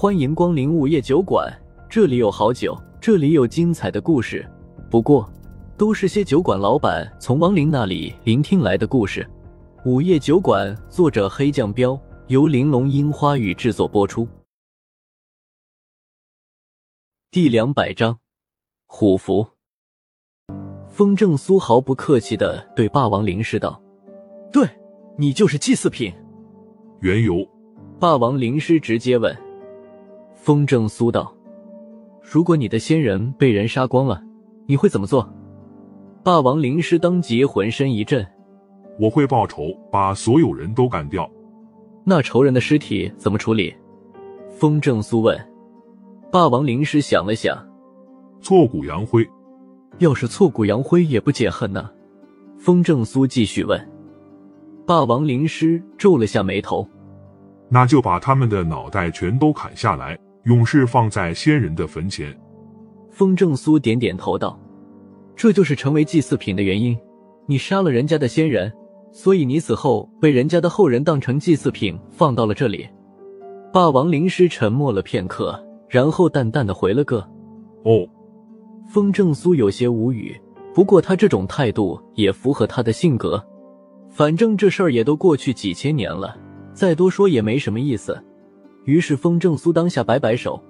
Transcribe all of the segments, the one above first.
欢迎光临午夜酒馆，这里有好酒，这里有精彩的故事。不过，都是些酒馆老板从亡灵那里聆听来的故事。午夜酒馆，作者黑酱标，由玲珑樱花雨制作播出。第两百章，虎符。风正苏毫不客气的对霸王灵师道：“对，你就是祭祀品。”缘由，霸王灵师直接问。风正苏道：“如果你的仙人被人杀光了，你会怎么做？”霸王灵师当即浑身一震：“我会报仇，把所有人都干掉。”那仇人的尸体怎么处理？风正苏问。霸王灵师想了想：“挫骨扬灰。”要是挫骨扬灰也不解恨呢？风正苏继续问。霸王灵师皱了下眉头，那就把他们的脑袋全都砍下来，勇士放在仙人的坟前。风正苏点点头道：“这就是成为祭祀品的原因。你杀了人家的先人，所以你死后被人家的后人当成祭祀品放到了这里。”霸王灵师沉默了片刻，然后淡淡的回了个：“哦。”风正苏有些无语，不过他这种态度也符合他的性格。反正这事儿也都过去几千年了，再多说也没什么意思。于是风正苏当下摆摆手，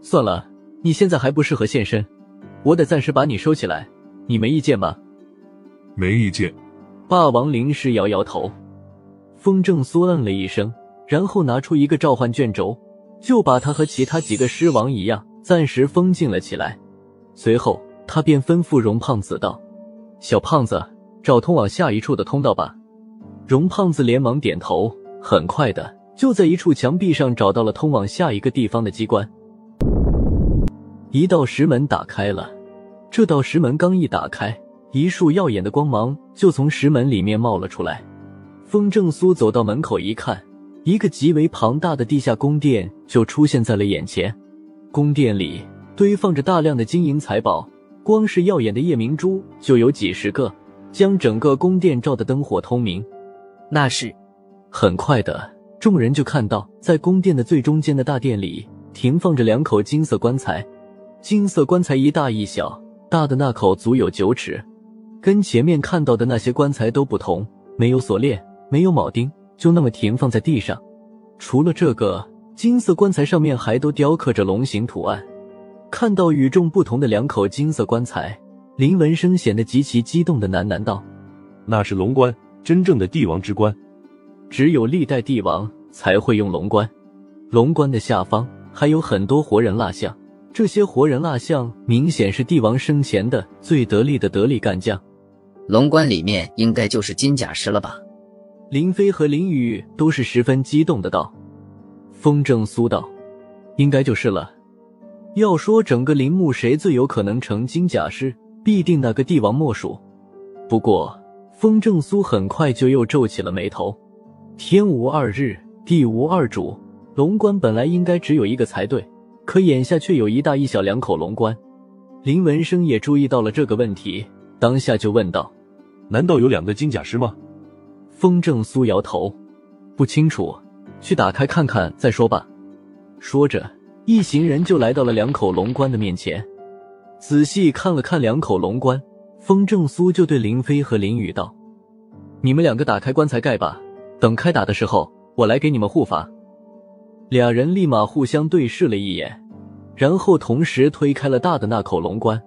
算了，你现在还不适合现身，我得暂时把你收起来，你没意见吧？没意见。霸王灵师摇摇头。风正苏嗯了一声，然后拿出一个召唤卷轴，就把他和其他几个狮王一样暂时封禁了起来。随后他便吩咐荣胖子道：“小胖子。”找通往下一处的通道吧。荣胖子连忙点头，很快的就在一处墙壁上找到了通往下一个地方的机关。一道石门打开了，这道石门刚一打开，一束耀眼的光芒就从石门里面冒了出来。风正苏走到门口一看，一个极为庞大的地下宫殿就出现在了眼前。宫殿里堆放着大量的金银财宝，光是耀眼的夜明珠就有几十个。将整个宫殿照得灯火通明，那是很快的，众人就看到，在宫殿的最中间的大殿里停放着两口金色棺材，金色棺材一大一小，大的那口足有九尺，跟前面看到的那些棺材都不同，没有锁链，没有铆钉，就那么停放在地上。除了这个，金色棺材上面还都雕刻着龙形图案。看到与众不同的两口金色棺材。林文生显得极其激动的喃喃道：“那是龙棺，真正的帝王之棺。只有历代帝王才会用龙棺。龙棺的下方还有很多活人蜡像，这些活人蜡像明显是帝王生前的最得力的得力干将。龙棺里面应该就是金甲师了吧？”林飞和林雨都是十分激动的道：“风正苏道，应该就是了。要说整个陵墓谁最有可能成金甲师？”必定那个帝王莫属。不过，风正苏很快就又皱起了眉头。天无二日，地无二主，龙棺本来应该只有一个才对，可眼下却有一大一小两口龙棺。林文生也注意到了这个问题，当下就问道：“难道有两个金甲师吗？”风正苏摇头，不清楚，去打开看看再说吧。说着，一行人就来到了两口龙棺的面前。仔细看了看两口龙棺，风正苏就对林飞和林雨道：“你们两个打开棺材盖吧，等开打的时候，我来给你们护法。”俩人立马互相对视了一眼，然后同时推开了大的那口龙棺。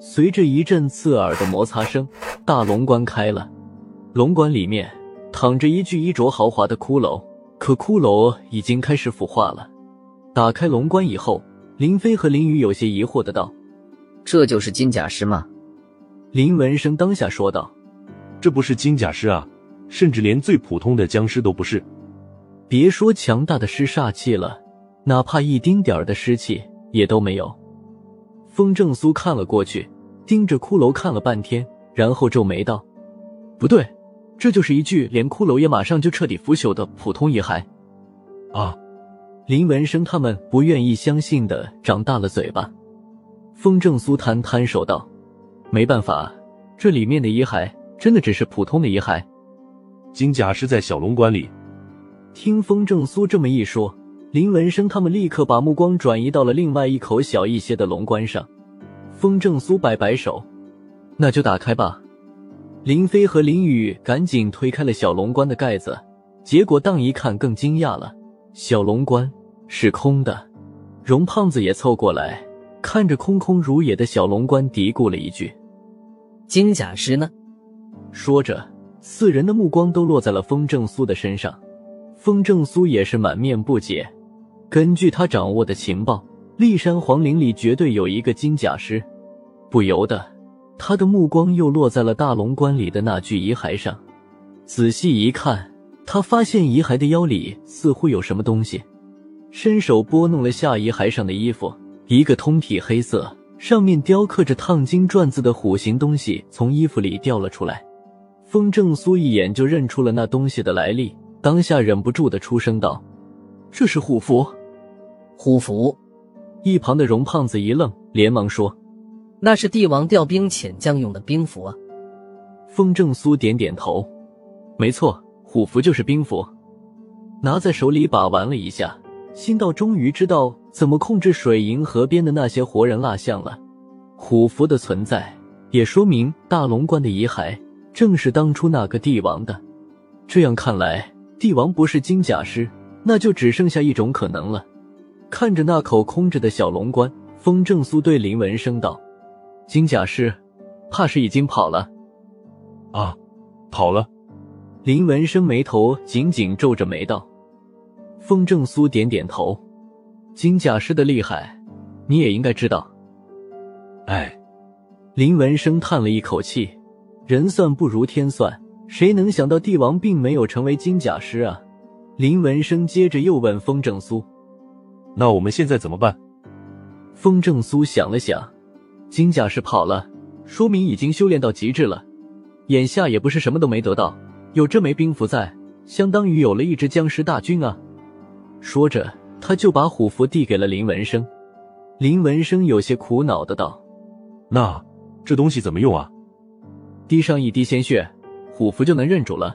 随着一阵刺耳的摩擦声，大龙棺开了。龙棺里面躺着一具衣着豪华的骷髅，可骷髅已经开始腐化了。打开龙棺以后。林飞和林雨有些疑惑的道：“这就是金甲师吗？”林文生当下说道：“这不是金甲师啊，甚至连最普通的僵尸都不是。别说强大的尸煞气了，哪怕一丁点儿的尸气也都没有。”风正苏看了过去，盯着骷髅看了半天，然后皱眉道：“不对，这就是一具连骷髅也马上就彻底腐朽的普通遗骸。”啊！林文生他们不愿意相信的，长大了嘴巴。风正苏摊摊手道：“没办法，这里面的遗骸真的只是普通的遗骸。”金甲师在小龙关里。听风正苏这么一说，林文生他们立刻把目光转移到了另外一口小一些的龙棺上。风正苏摆摆手：“那就打开吧。”林飞和林雨赶紧推开了小龙棺的盖子，结果当一看更惊讶了，小龙棺是空的。荣胖子也凑过来，看着空空如也的小龙棺，嘀咕了一句：“金甲师呢？”说着，四人的目光都落在了风正苏的身上。风正苏也是满面不解。根据他掌握的情报，骊山皇陵里绝对有一个金甲师，不由得。他的目光又落在了大龙棺里的那具遗骸上，仔细一看，他发现遗骸的腰里似乎有什么东西，伸手拨弄了下遗骸上的衣服，一个通体黑色、上面雕刻着烫金篆字的虎形东西从衣服里掉了出来。风正苏一眼就认出了那东西的来历，当下忍不住的出声道：“这是虎符。”虎符。一旁的荣胖子一愣，连忙说。那是帝王调兵遣将用的兵符啊！风正苏点点头，没错，虎符就是兵符。拿在手里把玩了一下，心道终于知道怎么控制水银河边的那些活人蜡像了。虎符的存在，也说明大龙关的遗骸正是当初那个帝王的。这样看来，帝王不是金甲师，那就只剩下一种可能了。看着那口空着的小龙棺，风正苏对林文生道。金甲师，怕是已经跑了。啊，跑了。林文生眉头紧紧皱着眉道。风正苏点点头。金甲师的厉害，你也应该知道。哎，林文生叹了一口气。人算不如天算，谁能想到帝王并没有成为金甲师啊？林文生接着又问风正苏：“那我们现在怎么办？”风正苏想了想。金甲师跑了，说明已经修炼到极致了。眼下也不是什么都没得到，有这枚兵符在，相当于有了一支僵尸大军啊！说着，他就把虎符递给了林文生。林文生有些苦恼的道：“那这东西怎么用啊？”滴上一滴鲜血，虎符就能认主了。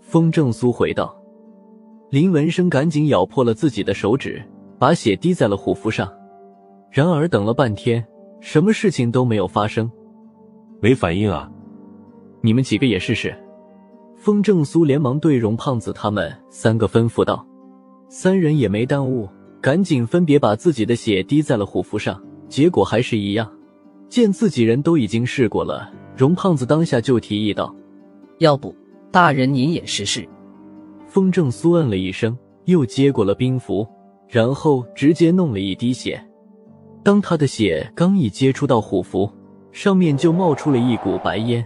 风正苏回道。林文生赶紧咬破了自己的手指，把血滴在了虎符上。然而等了半天。什么事情都没有发生，没反应啊！你们几个也试试。风正苏连忙对荣胖子他们三个吩咐道。三人也没耽误，赶紧分别把自己的血滴在了虎符上，结果还是一样。见自己人都已经试过了，荣胖子当下就提议道：“要不，大人您也试试。”风正苏嗯了一声，又接过了冰符，然后直接弄了一滴血。当他的血刚一接触到虎符，上面就冒出了一股白烟。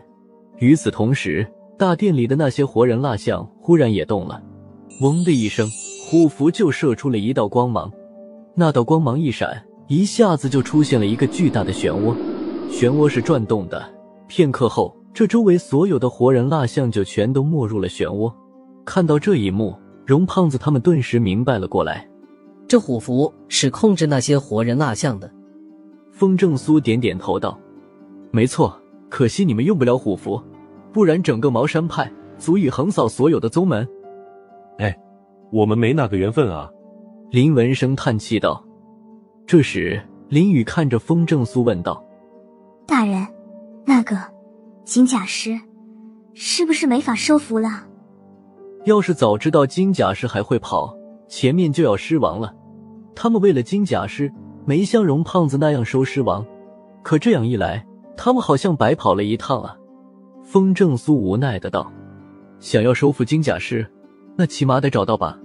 与此同时，大殿里的那些活人蜡像忽然也动了，嗡的一声，虎符就射出了一道光芒。那道光芒一闪，一下子就出现了一个巨大的漩涡，漩涡是转动的。片刻后，这周围所有的活人蜡像就全都没入了漩涡。看到这一幕，荣胖子他们顿时明白了过来。这虎符是控制那些活人蜡像的。风正苏点点头道：“没错，可惜你们用不了虎符，不然整个茅山派足以横扫所有的宗门。”哎，我们没那个缘分啊！林文生叹气道。这时，林雨看着风正苏问道：“大人，那个金甲师是不是没法收服了？”要是早知道金甲师还会跑，前面就要失亡了。他们为了金甲师，没像荣胖子那样收尸王，可这样一来，他们好像白跑了一趟啊！风正苏无奈的道：“想要收服金甲师，那起码得找到吧。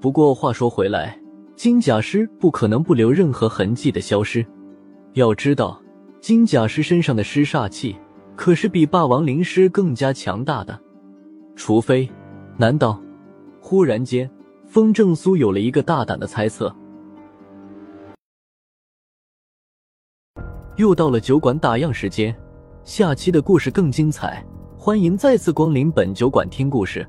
不过话说回来，金甲师不可能不留任何痕迹的消失。要知道，金甲师身上的尸煞气可是比霸王灵师更加强大的。除非，难道……忽然间。”风正苏有了一个大胆的猜测。又到了酒馆打烊时间，下期的故事更精彩，欢迎再次光临本酒馆听故事。